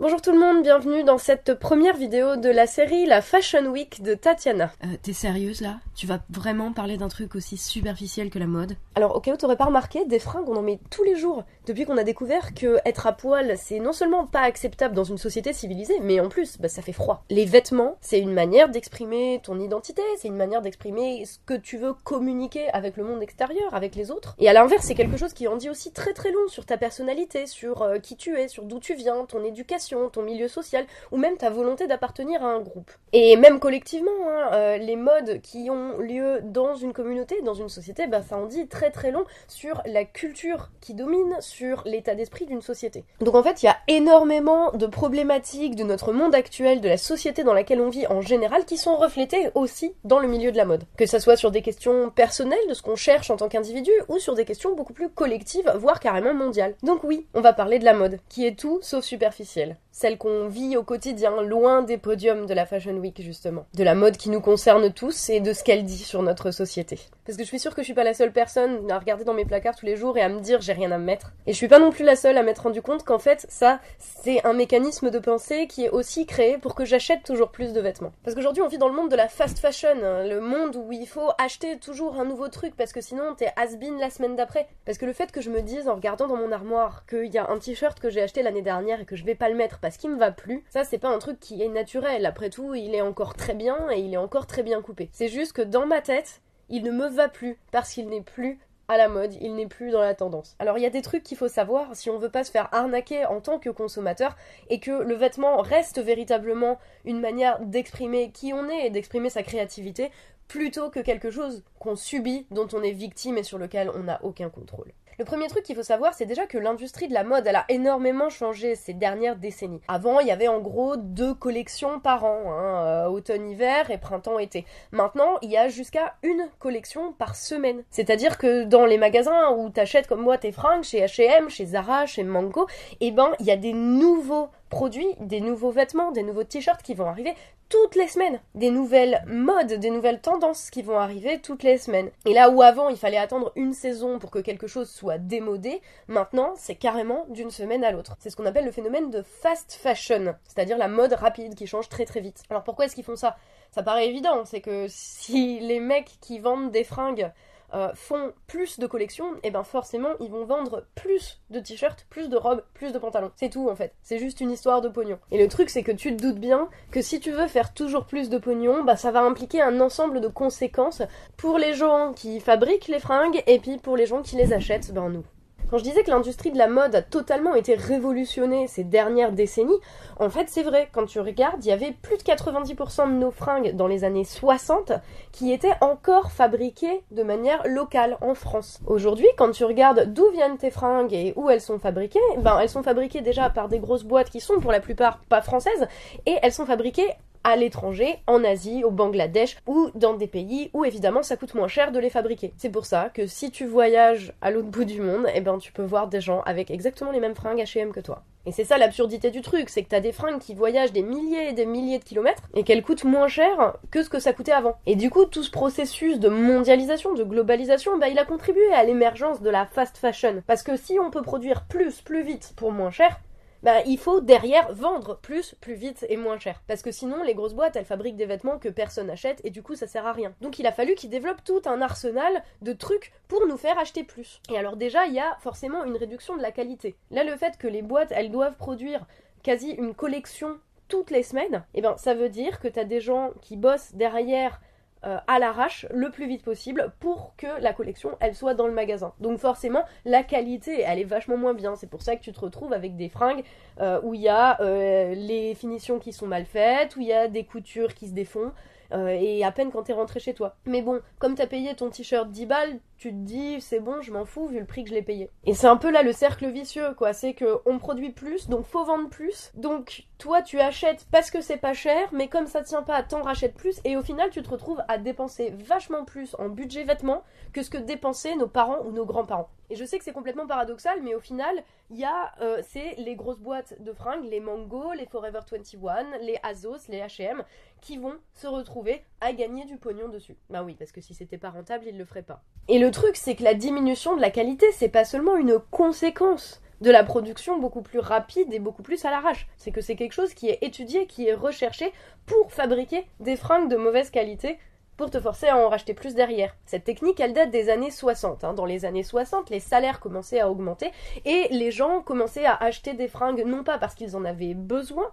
Bonjour tout le monde, bienvenue dans cette première vidéo de la série La Fashion Week de Tatiana. Euh, T'es sérieuse là? Tu vas vraiment parler d'un truc aussi superficiel que la mode? Alors au cas où t'aurais pas remarqué, des fringues on en met tous les jours, depuis qu'on a découvert que être à poil c'est non seulement pas acceptable dans une société civilisée, mais en plus bah, ça fait froid. Les vêtements c'est une manière d'exprimer ton identité, c'est une manière d'exprimer ce que tu veux communiquer avec le monde extérieur, avec les autres. Et à l'inverse c'est quelque chose qui en dit aussi très très long sur ta personnalité, sur euh, qui tu es, sur d'où tu viens, ton éducation ton milieu social, ou même ta volonté d'appartenir à un groupe. Et même collectivement, hein, euh, les modes qui ont lieu dans une communauté, dans une société, bah, ça en dit très très long sur la culture qui domine, l'état d'esprit d'une société. Donc en fait, il y a énormément de problématiques de notre monde actuel, de la société dans laquelle on vit en général, qui sont reflétées aussi dans le milieu de la mode. Que ça soit sur des questions personnelles, de ce qu'on cherche en tant qu'individu, ou sur des questions beaucoup plus collectives, voire carrément mondiales. Donc oui, on va parler de la mode, qui est tout sauf superficielle celle qu'on vit au quotidien, loin des podiums de la Fashion Week justement, de la mode qui nous concerne tous et de ce qu'elle dit sur notre société. Parce que je suis sûre que je suis pas la seule personne à regarder dans mes placards tous les jours et à me dire j'ai rien à me mettre. Et je suis pas non plus la seule à m'être rendu compte qu'en fait ça c'est un mécanisme de pensée qui est aussi créé pour que j'achète toujours plus de vêtements. Parce qu'aujourd'hui on vit dans le monde de la fast fashion, hein, le monde où il faut acheter toujours un nouveau truc parce que sinon t'es has-been la semaine d'après. Parce que le fait que je me dise en regardant dans mon armoire qu'il y a un t-shirt que j'ai acheté l'année dernière et que je vais pas le mettre parce qu'il me va plus, ça c'est pas un truc qui est naturel. Après tout, il est encore très bien et il est encore très bien coupé. C'est juste que dans ma tête, il ne me va plus parce qu'il n'est plus à la mode, il n'est plus dans la tendance. Alors il y a des trucs qu'il faut savoir si on veut pas se faire arnaquer en tant que consommateur et que le vêtement reste véritablement une manière d'exprimer qui on est et d'exprimer sa créativité plutôt que quelque chose qu'on subit, dont on est victime et sur lequel on n'a aucun contrôle. Le premier truc qu'il faut savoir, c'est déjà que l'industrie de la mode, a énormément changé ces dernières décennies. Avant, il y avait en gros deux collections par an, hein, euh, automne-hiver et printemps-été. Maintenant, il y a jusqu'à une collection par semaine. C'est-à-dire que dans les magasins où t'achètes comme moi tes fringues, chez H&M, chez Zara, chez Mango, eh ben, il y a des nouveaux produits, des nouveaux vêtements, des nouveaux t-shirts qui vont arriver toutes les semaines. Des nouvelles modes, des nouvelles tendances qui vont arriver toutes les semaines. Et là où avant il fallait attendre une saison pour que quelque chose soit démodé, maintenant c'est carrément d'une semaine à l'autre. C'est ce qu'on appelle le phénomène de fast fashion, c'est-à-dire la mode rapide qui change très très vite. Alors pourquoi est-ce qu'ils font ça? Ça paraît évident, c'est que si les mecs qui vendent des fringues euh, font plus de collections, et eh ben forcément ils vont vendre plus de t-shirts, plus de robes, plus de pantalons. C'est tout en fait. C'est juste une histoire de pognon. Et le truc c'est que tu te doutes bien que si tu veux faire toujours plus de pognon, bah ça va impliquer un ensemble de conséquences pour les gens qui fabriquent les fringues et puis pour les gens qui les achètent, ben nous. Quand je disais que l'industrie de la mode a totalement été révolutionnée ces dernières décennies, en fait c'est vrai, quand tu regardes, il y avait plus de 90% de nos fringues dans les années 60 qui étaient encore fabriquées de manière locale en France. Aujourd'hui, quand tu regardes d'où viennent tes fringues et où elles sont fabriquées, ben elles sont fabriquées déjà par des grosses boîtes qui sont pour la plupart pas françaises et elles sont fabriquées à l'étranger, en Asie, au Bangladesh ou dans des pays où évidemment ça coûte moins cher de les fabriquer. C'est pour ça que si tu voyages à l'autre bout du monde, eh ben tu peux voir des gens avec exactement les mêmes fringues H&M que toi. Et c'est ça l'absurdité du truc, c'est que t'as des fringues qui voyagent des milliers et des milliers de kilomètres et qu'elles coûtent moins cher que ce que ça coûtait avant. Et du coup, tout ce processus de mondialisation, de globalisation, bah il a contribué à l'émergence de la fast fashion. Parce que si on peut produire plus, plus vite pour moins cher, bah, il faut derrière vendre plus, plus vite et moins cher. Parce que sinon, les grosses boîtes, elles fabriquent des vêtements que personne n'achète et du coup, ça sert à rien. Donc, il a fallu qu'ils développent tout un arsenal de trucs pour nous faire acheter plus. Et alors, déjà, il y a forcément une réduction de la qualité. Là, le fait que les boîtes, elles doivent produire quasi une collection toutes les semaines, eh ben, ça veut dire que t'as des gens qui bossent derrière euh, à l'arrache le plus vite possible pour que la collection elle soit dans le magasin. Donc forcément la qualité elle est vachement moins bien. C'est pour ça que tu te retrouves avec des fringues euh, où il y a euh, les finitions qui sont mal faites, où il y a des coutures qui se défont. Et à peine quand t'es rentré chez toi. Mais bon, comme t'as payé ton t-shirt 10 balles, tu te dis c'est bon, je m'en fous vu le prix que je l'ai payé. Et c'est un peu là le cercle vicieux quoi, c'est que on produit plus, donc faut vendre plus. Donc toi tu achètes parce que c'est pas cher, mais comme ça tient pas, t'en rachètes plus et au final tu te retrouves à dépenser vachement plus en budget vêtements que ce que dépensaient nos parents ou nos grands-parents. Et je sais que c'est complètement paradoxal, mais au final, il euh, c'est les grosses boîtes de fringues, les Mango, les Forever 21, les Azos, les H&M qui vont se retrouver à gagner du pognon dessus. Bah oui, parce que si c'était pas rentable, ils le feraient pas. Et le truc, c'est que la diminution de la qualité, c'est pas seulement une conséquence de la production beaucoup plus rapide et beaucoup plus à l'arrache. C'est que c'est quelque chose qui est étudié, qui est recherché pour fabriquer des fringues de mauvaise qualité pour te forcer à en racheter plus derrière. Cette technique, elle date des années 60. Hein. Dans les années 60, les salaires commençaient à augmenter et les gens commençaient à acheter des fringues non pas parce qu'ils en avaient besoin,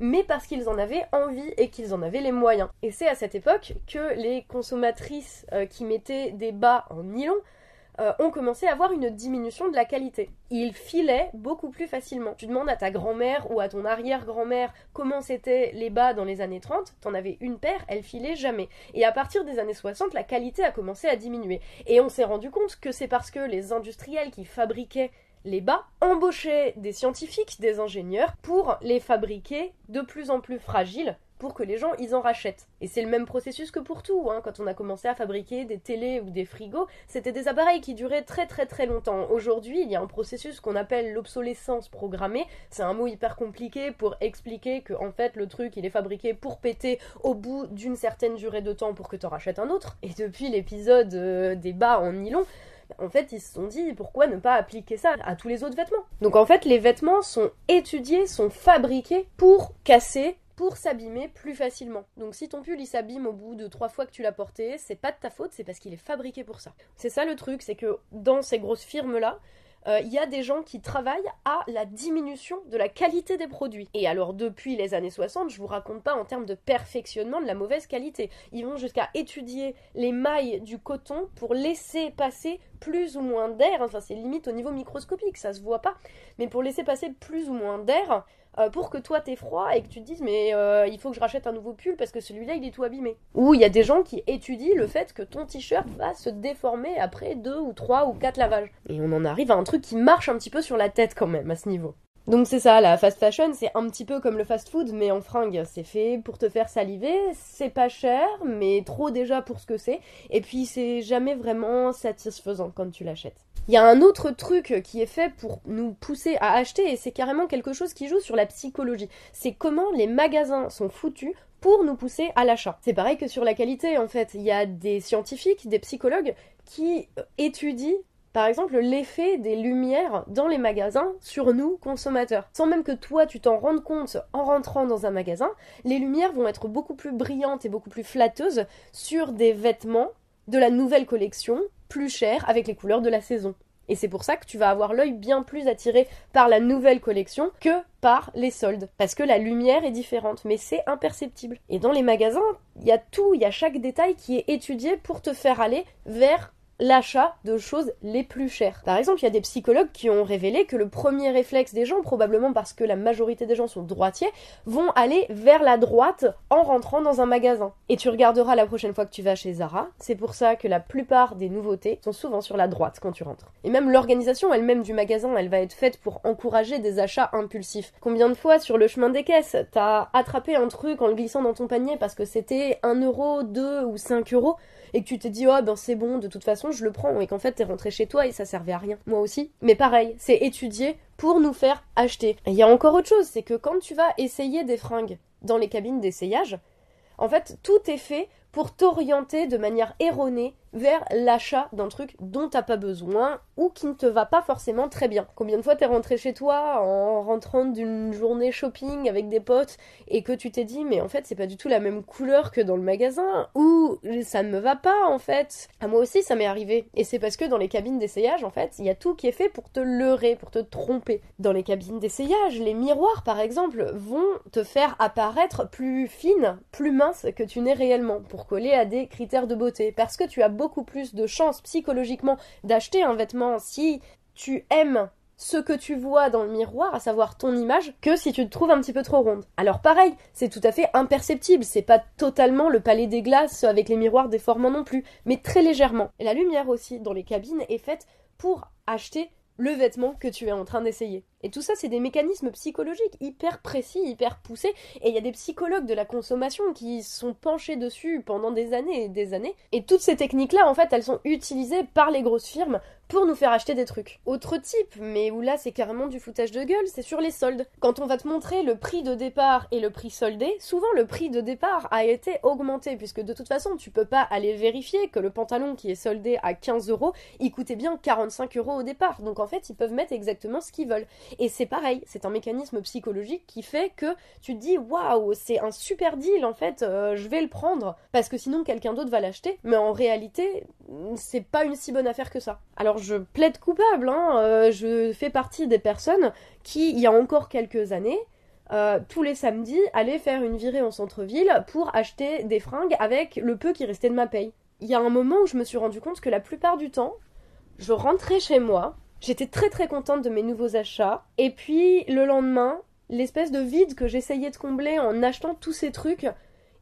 mais parce qu'ils en avaient envie et qu'ils en avaient les moyens. Et c'est à cette époque que les consommatrices euh, qui mettaient des bas en nylon euh, ont commencé à avoir une diminution de la qualité. Ils filaient beaucoup plus facilement. Tu demandes à ta grand-mère ou à ton arrière-grand-mère comment c'était les bas dans les années 30, t'en avais une paire, elle filait jamais. Et à partir des années 60, la qualité a commencé à diminuer. Et on s'est rendu compte que c'est parce que les industriels qui fabriquaient les bas embauchaient des scientifiques, des ingénieurs, pour les fabriquer de plus en plus fragiles pour que les gens ils en rachètent. Et c'est le même processus que pour tout. Hein. Quand on a commencé à fabriquer des télés ou des frigos, c'était des appareils qui duraient très très très longtemps. Aujourd'hui, il y a un processus qu'on appelle l'obsolescence programmée. C'est un mot hyper compliqué pour expliquer que en fait le truc il est fabriqué pour péter au bout d'une certaine durée de temps pour que tu en rachètes un autre. Et depuis l'épisode euh, des bas en nylon, en fait, ils se sont dit pourquoi ne pas appliquer ça à tous les autres vêtements? Donc en fait, les vêtements sont étudiés, sont fabriqués pour casser pour s'abîmer plus facilement. Donc si ton pull il s'abîme au bout de trois fois que tu l'as porté, c'est pas de ta faute, c'est parce qu'il est fabriqué pour ça. C'est ça le truc, c'est que dans ces grosses firmes là, euh, il y a des gens qui travaillent à la diminution de la qualité des produits. Et alors depuis les années 60, je vous raconte pas en termes de perfectionnement de la mauvaise qualité. Ils vont jusqu'à étudier les mailles du coton pour laisser passer plus ou moins d'air, enfin c'est limite au niveau microscopique, ça se voit pas, mais pour laisser passer plus ou moins d'air euh, pour que toi t'aies froid et que tu te dises mais euh, il faut que je rachète un nouveau pull parce que celui-là il est tout abîmé. Ou il y a des gens qui étudient le fait que ton t-shirt va se déformer après deux ou trois ou quatre lavages. Et on en arrive à un truc qui marche un petit peu sur la tête quand même à ce niveau. Donc c'est ça, la fast fashion, c'est un petit peu comme le fast food, mais en fringue. C'est fait pour te faire saliver, c'est pas cher, mais trop déjà pour ce que c'est. Et puis c'est jamais vraiment satisfaisant quand tu l'achètes. Il y a un autre truc qui est fait pour nous pousser à acheter, et c'est carrément quelque chose qui joue sur la psychologie. C'est comment les magasins sont foutus pour nous pousser à l'achat. C'est pareil que sur la qualité, en fait. Il y a des scientifiques, des psychologues qui étudient par exemple, l'effet des lumières dans les magasins sur nous, consommateurs. Sans même que toi, tu t'en rendes compte en rentrant dans un magasin, les lumières vont être beaucoup plus brillantes et beaucoup plus flatteuses sur des vêtements de la nouvelle collection, plus chers, avec les couleurs de la saison. Et c'est pour ça que tu vas avoir l'œil bien plus attiré par la nouvelle collection que par les soldes. Parce que la lumière est différente, mais c'est imperceptible. Et dans les magasins, il y a tout, il y a chaque détail qui est étudié pour te faire aller vers l'achat de choses les plus chères. Par exemple, il y a des psychologues qui ont révélé que le premier réflexe des gens, probablement parce que la majorité des gens sont droitiers, vont aller vers la droite en rentrant dans un magasin. Et tu regarderas la prochaine fois que tu vas chez Zara, c'est pour ça que la plupart des nouveautés sont souvent sur la droite quand tu rentres. Et même l'organisation elle-même du magasin, elle va être faite pour encourager des achats impulsifs. Combien de fois sur le chemin des caisses, t'as attrapé un truc en le glissant dans ton panier parce que c'était 1 euro, 2 ou 5 euros et que tu t'es dit oh ben c'est bon de toute façon je le prends. Et qu'en fait t'es rentré chez toi et ça servait à rien. Moi aussi. Mais pareil c'est étudié pour nous faire acheter. Il y a encore autre chose c'est que quand tu vas essayer des fringues dans les cabines d'essayage en fait tout est fait pour t'orienter de manière erronée vers l'achat d'un truc dont t'as pas besoin ou qui ne te va pas forcément très bien. Combien de fois t'es rentré chez toi en rentrant d'une journée shopping avec des potes et que tu t'es dit mais en fait c'est pas du tout la même couleur que dans le magasin ou ça ne me va pas en fait. À moi aussi ça m'est arrivé et c'est parce que dans les cabines d'essayage en fait il y a tout qui est fait pour te leurrer, pour te tromper. Dans les cabines d'essayage, les miroirs par exemple vont te faire apparaître plus fine, plus mince que tu n'es réellement pour coller à des critères de beauté parce que tu as beaucoup plus de chances psychologiquement d'acheter un vêtement si tu aimes ce que tu vois dans le miroir, à savoir ton image, que si tu te trouves un petit peu trop ronde. Alors pareil, c'est tout à fait imperceptible, c'est pas totalement le palais des glaces avec les miroirs déformants non plus, mais très légèrement. Et la lumière aussi dans les cabines est faite pour acheter le vêtement que tu es en train d'essayer. Et tout ça, c'est des mécanismes psychologiques hyper précis, hyper poussés. Et il y a des psychologues de la consommation qui sont penchés dessus pendant des années et des années. Et toutes ces techniques-là, en fait, elles sont utilisées par les grosses firmes pour nous faire acheter des trucs. Autre type, mais où là c'est carrément du foutage de gueule, c'est sur les soldes. Quand on va te montrer le prix de départ et le prix soldé, souvent le prix de départ a été augmenté, puisque de toute façon tu peux pas aller vérifier que le pantalon qui est soldé à 15 euros, il coûtait bien 45 euros au départ. Donc en fait ils peuvent mettre exactement ce qu'ils veulent. Et c'est pareil, c'est un mécanisme psychologique qui fait que tu te dis waouh, c'est un super deal en fait, euh, je vais le prendre, parce que sinon quelqu'un d'autre va l'acheter. Mais en réalité, c'est pas une si bonne affaire que ça. Alors je plaide coupable, hein, euh, je fais partie des personnes qui, il y a encore quelques années, euh, tous les samedis, allaient faire une virée en centre-ville pour acheter des fringues avec le peu qui restait de ma paye. Il y a un moment où je me suis rendu compte que la plupart du temps, je rentrais chez moi, j'étais très très contente de mes nouveaux achats, et puis le lendemain, l'espèce de vide que j'essayais de combler en achetant tous ces trucs,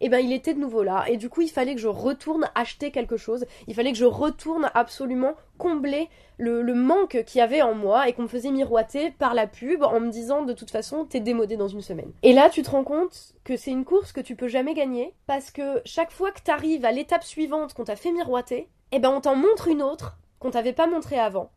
eh ben il était de nouveau là. Et du coup, il fallait que je retourne acheter quelque chose. Il fallait que je retourne absolument combler le, manque qu'il y avait en moi et qu'on me faisait miroiter par la pub en me disant de toute façon t'es démodé dans une semaine. Et là, tu te rends compte que c'est une course que tu peux jamais gagner parce que chaque fois que t'arrives à l'étape suivante qu'on t'a fait miroiter, eh ben on t'en montre une autre qu'on t'avait pas montré avant.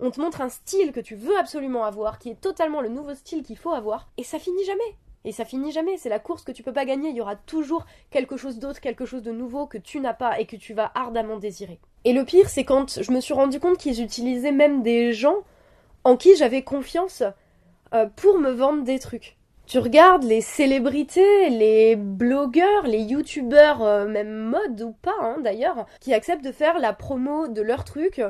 On te montre un style que tu veux absolument avoir, qui est totalement le nouveau style qu'il faut avoir, et ça finit jamais. Et ça finit jamais, c'est la course que tu peux pas gagner, il y aura toujours quelque chose d'autre, quelque chose de nouveau que tu n'as pas et que tu vas ardemment désirer. Et le pire, c'est quand je me suis rendu compte qu'ils utilisaient même des gens en qui j'avais confiance euh, pour me vendre des trucs. Tu regardes les célébrités, les blogueurs, les youtubeurs, euh, même mode ou pas hein, d'ailleurs, qui acceptent de faire la promo de leurs trucs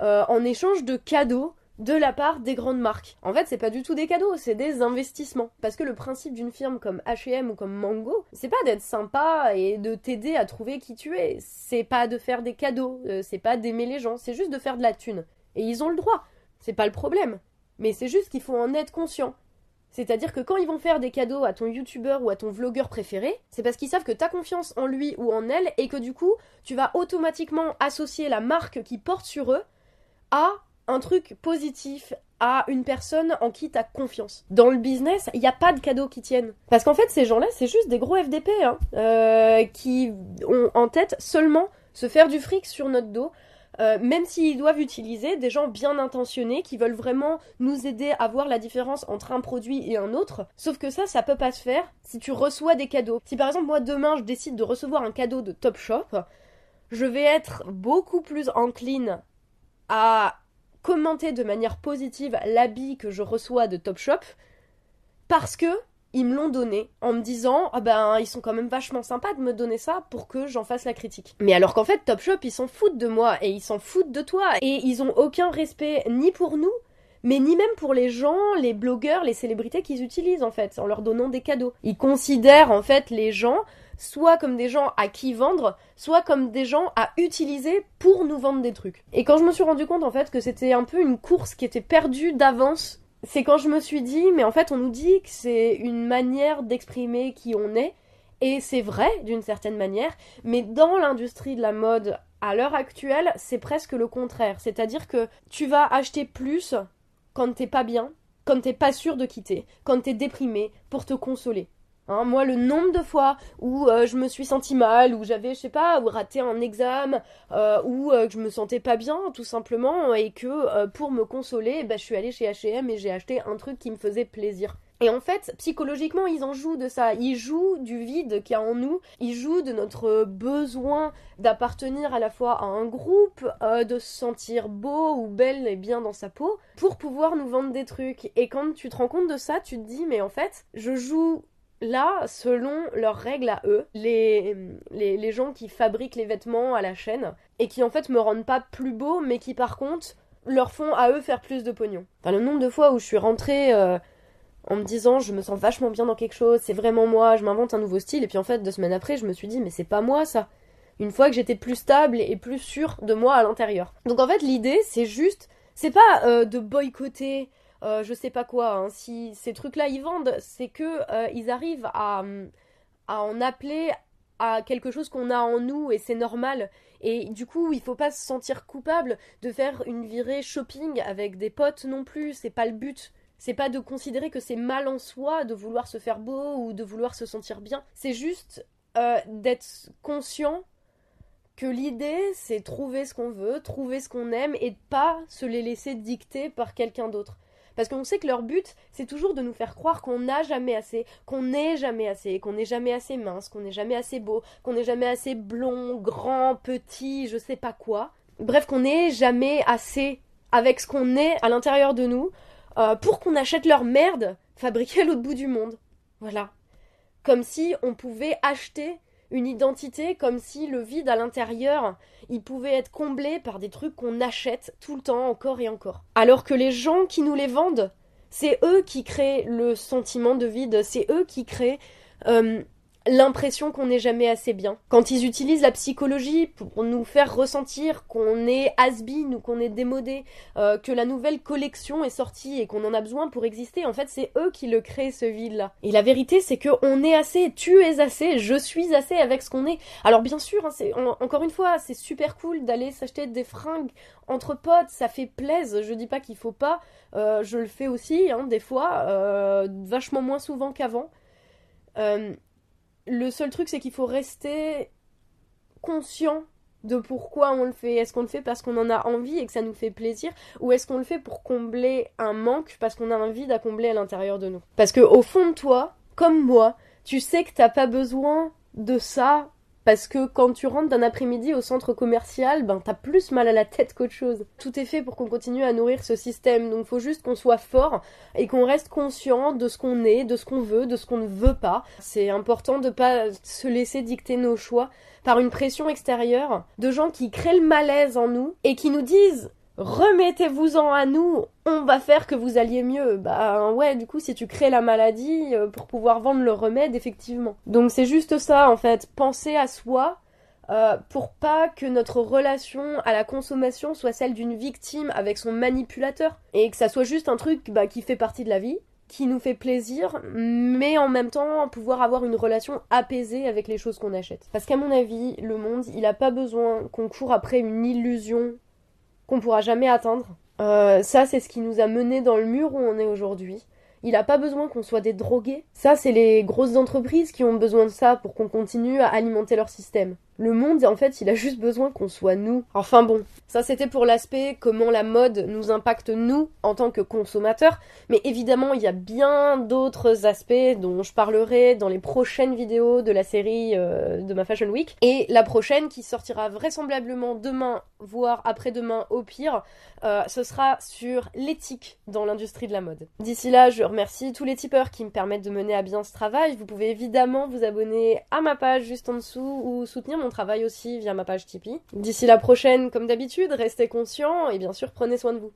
euh, en échange de cadeaux de la part des grandes marques. En fait, c'est pas du tout des cadeaux, c'est des investissements. Parce que le principe d'une firme comme H&M ou comme Mango, c'est pas d'être sympa et de t'aider à trouver qui tu es. C'est pas de faire des cadeaux, euh, c'est pas d'aimer les gens, c'est juste de faire de la thune. Et ils ont le droit, c'est pas le problème. Mais c'est juste qu'il faut en être conscient. C'est-à-dire que quand ils vont faire des cadeaux à ton youtubeur ou à ton vlogueur préféré, c'est parce qu'ils savent que t'as confiance en lui ou en elle et que du coup, tu vas automatiquement associer la marque qui porte sur eux un truc positif à une personne en qui t'as confiance. Dans le business, il n'y a pas de cadeaux qui tiennent. Parce qu'en fait, ces gens-là, c'est juste des gros FDP, hein, euh, qui ont en tête seulement se faire du fric sur notre dos, euh, même s'ils doivent utiliser des gens bien intentionnés qui veulent vraiment nous aider à voir la différence entre un produit et un autre. Sauf que ça, ça peut pas se faire si tu reçois des cadeaux. Si par exemple moi demain je décide de recevoir un cadeau de Topshop, je vais être beaucoup plus encline à commenter de manière positive l'habit que je reçois de Topshop parce que ils me l'ont donné en me disant ah ben ils sont quand même vachement sympas de me donner ça pour que j'en fasse la critique. Mais alors qu'en fait Topshop ils s'en foutent de moi et ils s'en foutent de toi et ils ont aucun respect ni pour nous mais ni même pour les gens, les blogueurs, les célébrités qu'ils utilisent en fait en leur donnant des cadeaux. Ils considèrent en fait les gens soit comme des gens à qui vendre, soit comme des gens à utiliser pour nous vendre des trucs. Et quand je me suis rendu compte en fait que c'était un peu une course qui était perdue d'avance, c'est quand je me suis dit mais en fait on nous dit que c'est une manière d'exprimer qui on est et c'est vrai d'une certaine manière, mais dans l'industrie de la mode à l'heure actuelle, c'est presque le contraire, c'est-à-dire que tu vas acheter plus quand t'es pas bien, quand t'es pas sûr de quitter, quand t'es déprimé, pour te consoler. Hein, moi, le nombre de fois où euh, je me suis senti mal, où j'avais, je sais pas, ou raté un examen, euh, ou euh, que je me sentais pas bien, tout simplement, et que pour me consoler, bah, je suis allée chez H&M et j'ai acheté un truc qui me faisait plaisir. Et en fait, psychologiquement, ils en jouent de ça. Ils jouent du vide qu'il y a en nous. Ils jouent de notre besoin d'appartenir à la fois à un groupe, de se sentir beau ou belle et bien dans sa peau, pour pouvoir nous vendre des trucs. Et quand tu te rends compte de ça, tu te dis, mais en fait, je joue là, selon leurs règles à eux, les, les, gens qui fabriquent les vêtements à la chaîne et qui en fait me rendent pas plus beau, mais qui par contre leur font à eux faire plus de pognon. Enfin, le nombre de fois où je suis rentrée euh, en me disant je me sens vachement bien dans quelque chose, c'est vraiment moi, je m'invente un nouveau style, et puis en fait deux semaines après je me suis dit mais c'est pas moi ça. Une fois que j'étais plus stable et plus sûre de moi à l'intérieur. Donc en fait l'idée c'est juste, c'est pas euh, de boycotter euh, je sais pas quoi. Hein. Si ces trucs-là ils vendent, c'est que euh, ils arrivent à, en appeler à quelque chose qu'on a en nous et c'est normal. Et du coup, il faut pas se sentir coupable de faire une virée shopping avec des potes non plus, c'est pas le but. C'est pas de considérer que c'est mal en soi de vouloir se faire beau ou de vouloir se sentir bien. C'est juste euh, d'être conscient que l'idée, c'est trouver ce qu'on veut, trouver ce qu'on aime et de pas se les laisser dicter par quelqu'un d'autre. Parce qu'on sait que leur but, c'est toujours de nous faire croire qu'on n'a jamais assez, qu'on n'est jamais assez, qu'on n'est jamais assez mince, qu'on n'est jamais assez beau, qu'on n'est jamais assez blond, grand, petit, je sais pas quoi. Bref, qu'on n'est jamais assez avec ce qu'on est à l'intérieur de nous euh, pour qu'on achète leur merde fabriquée à l'autre bout du monde. Voilà. Comme si on pouvait acheter une identité comme si le vide à l'intérieur, il pouvait être comblé par des trucs qu'on achète tout le temps, encore et encore. Alors que les gens qui nous les vendent, c'est eux qui créent le sentiment de vide, c'est eux qui créent euh, l'impression qu'on n'est jamais assez bien. Quand ils utilisent la psychologie pour nous faire ressentir qu'on est has-been ou qu'on est démodé, euh, que la nouvelle collection est sortie et qu'on en a besoin pour exister, en fait, c'est eux qui le créent ce vide-là. Et la vérité, c'est que on est assez, tu es assez, je suis assez avec ce qu'on est. Alors bien sûr, hein, c'est encore une fois, c'est super cool d'aller s'acheter des fringues entre potes, ça fait plaisir. Je dis pas qu'il faut pas, euh, je le fais aussi, hein, des fois, euh, vachement moins souvent qu'avant. Euh, le seul truc, c'est qu'il faut rester conscient de pourquoi on le fait. Est-ce qu'on le fait parce qu'on en a envie et que ça nous fait plaisir ou est-ce qu'on le fait pour combler un manque parce qu'on a un vide à combler à l'intérieur de nous? Parce que au fond de toi, comme moi, tu sais que t'as pas besoin de ça parce que quand tu rentres d'un après-midi au centre commercial, ben t'as plus mal à la tête qu'autre chose. Tout est fait pour qu'on continue à nourrir ce système, donc faut juste qu'on soit fort et qu'on reste conscient de ce qu'on est, de ce qu'on veut, de ce qu'on ne veut pas. C'est important de pas se laisser dicter nos choix par une pression extérieure de gens qui créent le malaise en nous et qui nous disent remettez-vous-en à nous, on va faire que vous alliez mieux. Bah ouais, du coup, si tu crées la maladie euh, pour pouvoir vendre le remède, effectivement. Donc c'est juste ça, en fait, penser à soi. Euh, pour pas que notre relation à la consommation soit celle d'une victime avec son manipulateur et que ça soit juste un truc bah, qui fait partie de la vie, qui nous fait plaisir, mais en même temps pouvoir avoir une relation apaisée avec les choses qu'on achète. Parce qu'à mon avis, le monde, il a pas besoin qu'on court après une illusion qu'on pourra jamais atteindre. Euh, ça, c'est ce qui nous a mené dans le mur où on est aujourd'hui. Il n'a pas besoin qu'on soit des drogués. Ça, c'est les grosses entreprises qui ont besoin de ça pour qu'on continue à alimenter leur système. Le monde, en fait, il a juste besoin qu'on soit nous. Enfin bon, ça c'était pour l'aspect comment la mode nous impacte nous en tant que consommateurs. Mais évidemment, il y a bien d'autres aspects dont je parlerai dans les prochaines vidéos de la série euh, de ma Fashion Week. Et la prochaine qui sortira vraisemblablement demain, voire après-demain au pire, euh, ce sera sur l'éthique dans l'industrie de la mode. D'ici là, je remercie tous les tipeurs qui me permettent de mener à bien ce travail. Vous pouvez évidemment vous abonner à ma page juste en dessous ou soutenir mon travail aussi via ma page Tipeee. D'ici la prochaine, comme d'habitude, restez conscients et bien sûr prenez soin de vous.